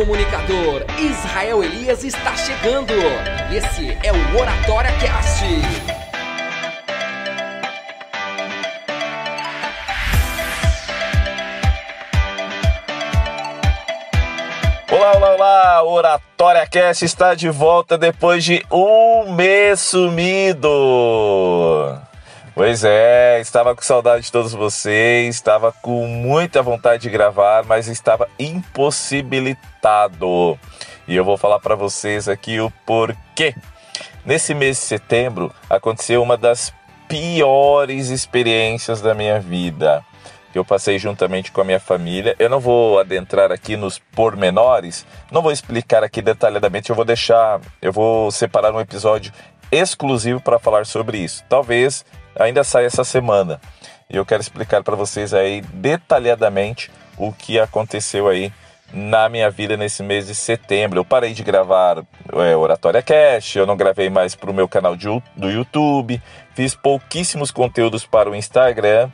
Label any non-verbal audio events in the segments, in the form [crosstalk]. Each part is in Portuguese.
comunicador Israel Elias está chegando. Esse é o Oratória Cast. Olá, olá, olá! Oratória Cast está de volta depois de um mês sumido. Pois é, estava com saudade de todos vocês, estava com muita vontade de gravar, mas estava impossibilitado. E eu vou falar para vocês aqui o porquê. Nesse mês de setembro aconteceu uma das piores experiências da minha vida que eu passei juntamente com a minha família. Eu não vou adentrar aqui nos pormenores, não vou explicar aqui detalhadamente, eu vou deixar, eu vou separar um episódio exclusivo para falar sobre isso. Talvez ainda sai essa semana. E eu quero explicar para vocês aí detalhadamente o que aconteceu aí na minha vida nesse mês de setembro. Eu parei de gravar é, Oratória Cash, eu não gravei mais para o meu canal de, do YouTube, fiz pouquíssimos conteúdos para o Instagram,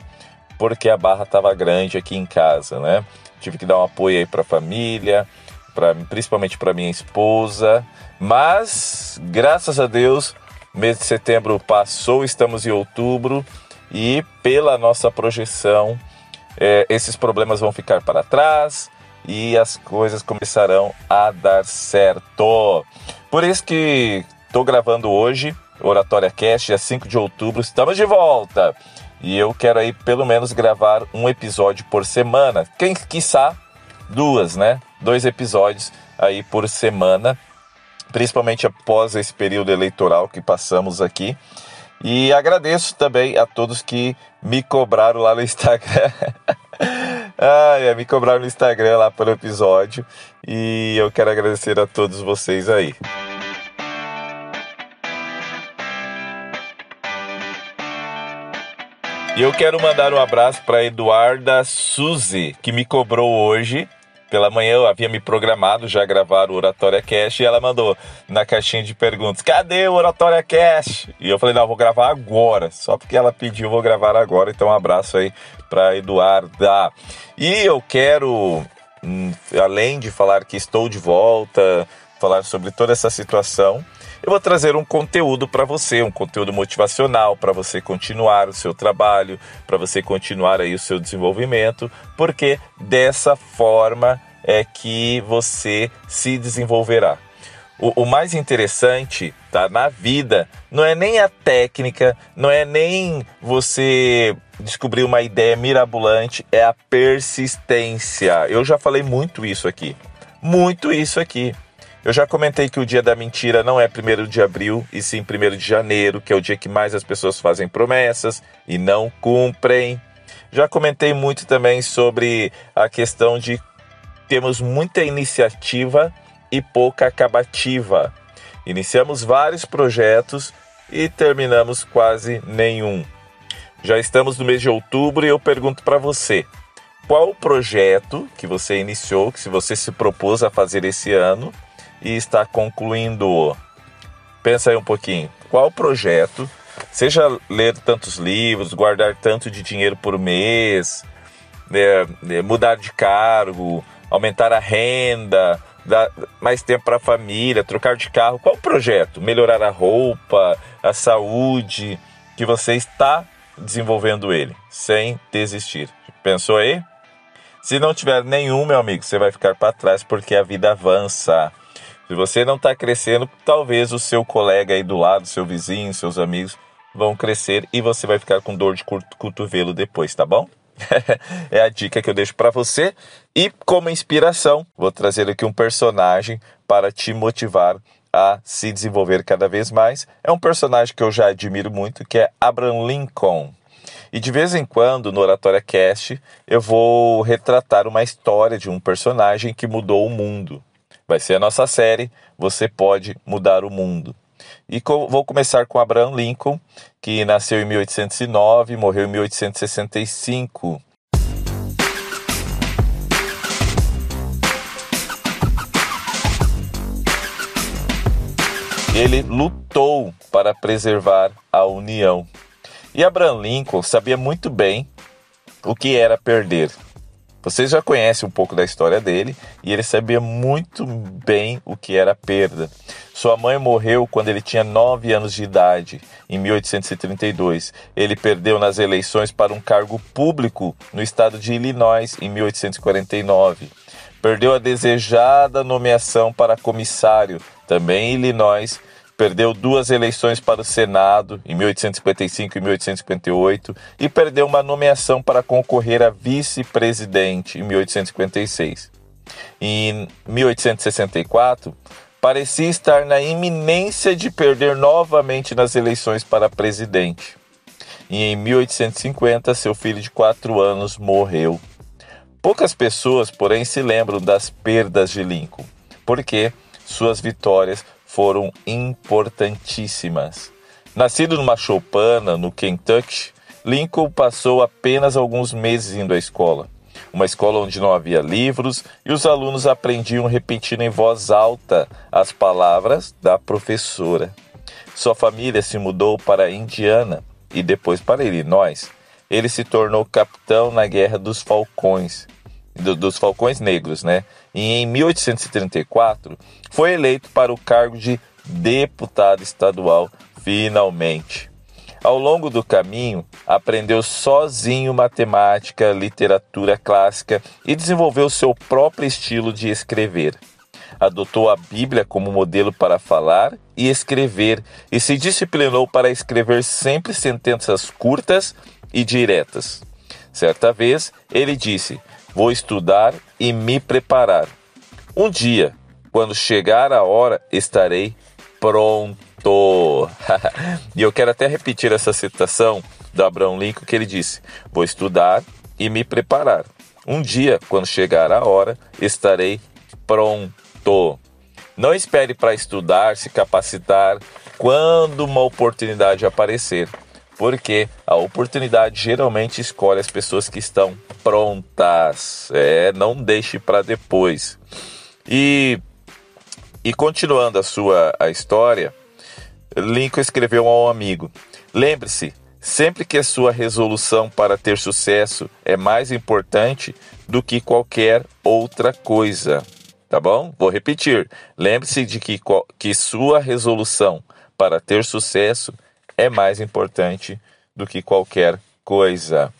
porque a barra estava grande aqui em casa, né? Tive que dar um apoio aí para a família, pra, principalmente para minha esposa, mas graças a Deus mês de setembro passou, estamos em outubro e pela nossa projeção, é, esses problemas vão ficar para trás e as coisas começarão a dar certo. Por isso que estou gravando hoje, Oratória Cast, dia 5 de outubro, estamos de volta. E eu quero aí pelo menos gravar um episódio por semana. Quem quiçá duas, né? Dois episódios aí por semana principalmente após esse período eleitoral que passamos aqui. E agradeço também a todos que me cobraram lá no Instagram. [laughs] ah, é, me cobraram no Instagram lá pelo episódio. E eu quero agradecer a todos vocês aí. E eu quero mandar um abraço para Eduarda Suzy, que me cobrou hoje pela manhã eu havia me programado já gravar o Oratória Cash e ela mandou na caixinha de perguntas: cadê o Oratória Cash? E eu falei: não, vou gravar agora. Só porque ela pediu, vou gravar agora. Então, um abraço aí para Eduarda. E eu quero, hum, além de falar que estou de volta, falar sobre toda essa situação, eu vou trazer um conteúdo para você, um conteúdo motivacional para você continuar o seu trabalho, para você continuar aí o seu desenvolvimento, porque dessa forma é que você se desenvolverá. O, o, mais interessante tá, na vida não é nem a técnica, não é nem você descobrir uma ideia mirabolante, é a persistência. Eu já falei muito isso aqui. Muito isso aqui. Eu já comentei que o dia da mentira não é 1 de abril, e sim 1 de janeiro, que é o dia que mais as pessoas fazem promessas e não cumprem. Já comentei muito também sobre a questão de temos muita iniciativa e pouca acabativa. Iniciamos vários projetos e terminamos quase nenhum. Já estamos no mês de outubro e eu pergunto para você: qual o projeto que você iniciou, que se você se propôs a fazer esse ano, e está concluindo. Pensa aí um pouquinho. Qual projeto, seja ler tantos livros, guardar tanto de dinheiro por mês, é, mudar de cargo, aumentar a renda, dar mais tempo para a família, trocar de carro, qual projeto? Melhorar a roupa, a saúde, que você está desenvolvendo ele, sem desistir. Pensou aí? Se não tiver nenhum, meu amigo, você vai ficar para trás porque a vida avança. Se você não está crescendo, talvez o seu colega aí do lado, seu vizinho, seus amigos vão crescer e você vai ficar com dor de cotovelo depois, tá bom? [laughs] é a dica que eu deixo para você. E como inspiração, vou trazer aqui um personagem para te motivar a se desenvolver cada vez mais. É um personagem que eu já admiro muito, que é Abraham Lincoln. E de vez em quando, no Oratória Cast, eu vou retratar uma história de um personagem que mudou o mundo. Vai ser a nossa série Você Pode Mudar o Mundo. E vou começar com Abraham Lincoln, que nasceu em 1809 e morreu em 1865. Ele lutou para preservar a União. E Abraham Lincoln sabia muito bem o que era perder. Vocês já conhecem um pouco da história dele e ele sabia muito bem o que era perda. Sua mãe morreu quando ele tinha 9 anos de idade, em 1832. Ele perdeu nas eleições para um cargo público no estado de Illinois, em 1849. Perdeu a desejada nomeação para comissário, também em Illinois, perdeu duas eleições para o Senado, em 1855 e 1858, e perdeu uma nomeação para concorrer a vice-presidente, em 1856. Em 1864, parecia estar na iminência de perder novamente nas eleições para presidente. E em 1850, seu filho de quatro anos morreu. Poucas pessoas, porém, se lembram das perdas de Lincoln, porque suas vitórias foram importantíssimas. Nascido numa choupana, no Kentucky, Lincoln passou apenas alguns meses indo à escola. Uma escola onde não havia livros e os alunos aprendiam repetindo em voz alta as palavras da professora. Sua família se mudou para Indiana e depois para Illinois. Ele se tornou capitão na Guerra dos Falcões, do, dos Falcões Negros, né? E em 1834 foi eleito para o cargo de deputado estadual, finalmente. Ao longo do caminho, aprendeu sozinho matemática, literatura clássica e desenvolveu seu próprio estilo de escrever. Adotou a Bíblia como modelo para falar e escrever e se disciplinou para escrever sempre sentenças curtas e diretas. Certa vez, ele disse: Vou estudar e me preparar. Um dia, quando chegar a hora, estarei pronto. [laughs] e eu quero até repetir essa citação do Abraão Lincoln que ele disse: Vou estudar e me preparar. Um dia, quando chegar a hora, estarei pronto. Não espere para estudar, se capacitar quando uma oportunidade aparecer, porque a oportunidade geralmente escolhe as pessoas que estão prontas. É, não deixe para depois. E e continuando a sua a história, Lincoln escreveu a um amigo: Lembre-se, sempre que a sua resolução para ter sucesso é mais importante do que qualquer outra coisa. Tá bom? Vou repetir. Lembre-se de que, que sua resolução para ter sucesso é mais importante do que qualquer coisa.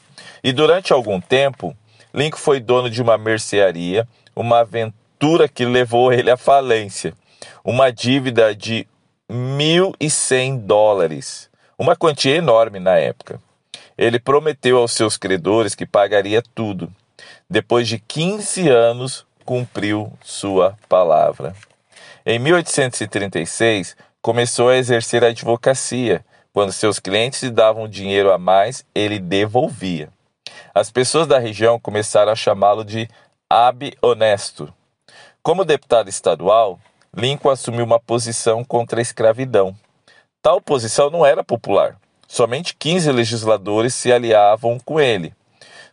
E durante algum tempo, Lincoln foi dono de uma mercearia, uma aventura que levou ele à falência. Uma dívida de 1.100 dólares, uma quantia enorme na época. Ele prometeu aos seus credores que pagaria tudo. Depois de 15 anos, cumpriu sua palavra. Em 1836, começou a exercer a advocacia. Quando seus clientes lhe davam dinheiro a mais, ele devolvia. As pessoas da região começaram a chamá-lo de Ab Honesto. Como deputado estadual, Lincoln assumiu uma posição contra a escravidão. Tal posição não era popular. Somente 15 legisladores se aliavam com ele.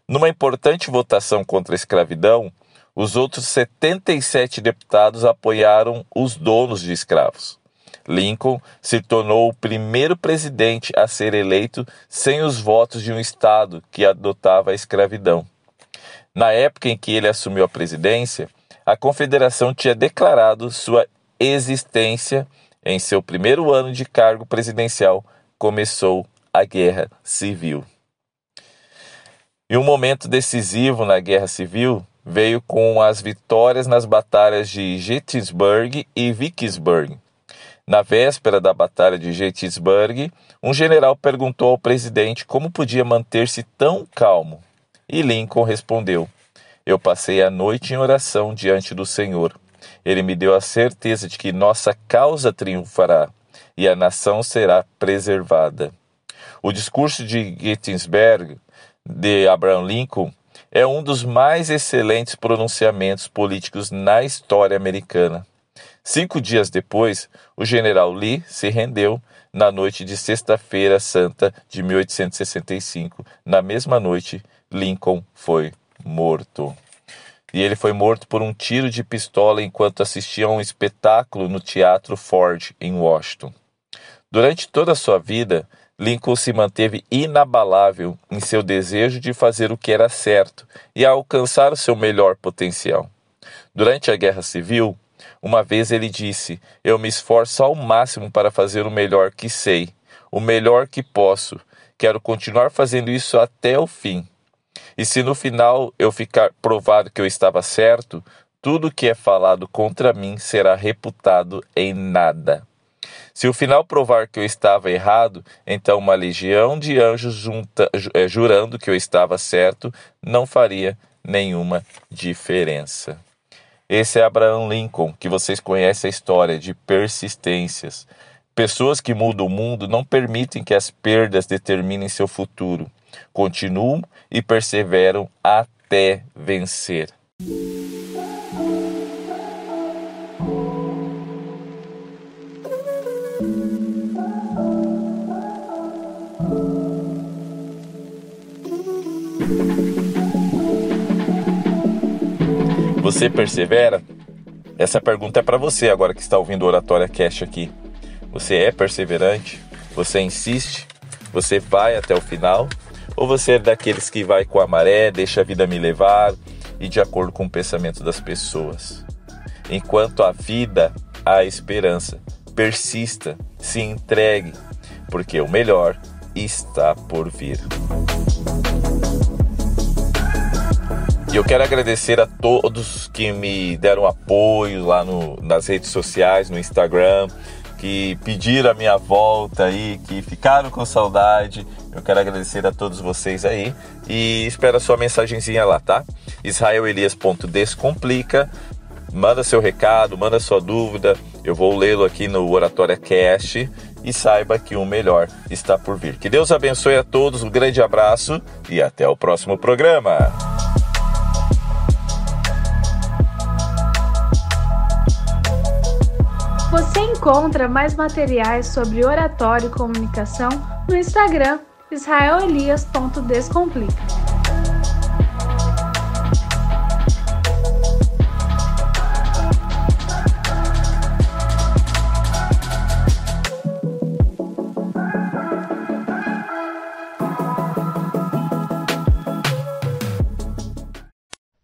Numa importante votação contra a escravidão, os outros 77 deputados apoiaram os donos de escravos. Lincoln se tornou o primeiro presidente a ser eleito sem os votos de um estado que adotava a escravidão. Na época em que ele assumiu a presidência, a Confederação tinha declarado sua existência em seu primeiro ano de cargo presidencial. Começou a Guerra Civil. E um momento decisivo na Guerra Civil veio com as vitórias nas batalhas de Gettysburg e Vicksburg. Na véspera da Batalha de Gettysburg, um general perguntou ao presidente como podia manter-se tão calmo. E Lincoln respondeu: eu passei a noite em oração diante do Senhor. Ele me deu a certeza de que nossa causa triunfará e a nação será preservada. O discurso de Gettysburg de Abraham Lincoln é um dos mais excelentes pronunciamentos políticos na história americana. Cinco dias depois, o general Lee se rendeu na noite de Sexta-feira Santa de 1865. Na mesma noite, Lincoln foi morto. E ele foi morto por um tiro de pistola enquanto assistia a um espetáculo no Teatro Ford, em Washington. Durante toda a sua vida, Lincoln se manteve inabalável em seu desejo de fazer o que era certo e a alcançar o seu melhor potencial. Durante a Guerra Civil, uma vez ele disse: Eu me esforço ao máximo para fazer o melhor que sei, o melhor que posso. Quero continuar fazendo isso até o fim. E se no final eu ficar provado que eu estava certo, tudo que é falado contra mim será reputado em nada. Se o final provar que eu estava errado, então uma legião de anjos junta, é, jurando que eu estava certo não faria nenhuma diferença. Esse é Abraham Lincoln, que vocês conhecem a história de persistências. Pessoas que mudam o mundo não permitem que as perdas determinem seu futuro. Continuam e perseveram até vencer. Você persevera? Essa pergunta é para você agora que está ouvindo o Oratória Cash aqui. Você é perseverante? Você insiste? Você vai até o final? Ou você é daqueles que vai com a maré, deixa a vida me levar e de acordo com o pensamento das pessoas? Enquanto a vida, há esperança. Persista, se entregue, porque o melhor está por vir. E eu quero agradecer a todos que me deram apoio lá no, nas redes sociais, no Instagram, que pediram a minha volta aí, que ficaram com saudade. Eu quero agradecer a todos vocês aí e espero a sua mensagenzinha lá, tá? israelelias.descomplica. Manda seu recado, manda sua dúvida. Eu vou lê-lo aqui no Oratória Cast e saiba que o melhor está por vir. Que Deus abençoe a todos, um grande abraço e até o próximo programa. Você encontra mais materiais sobre oratório e comunicação no Instagram israelelias.descomplica.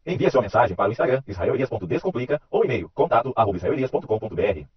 Envie sua mensagem para o Instagram israelelias.descomplica ou e-mail contato arroba israelelias.com.br.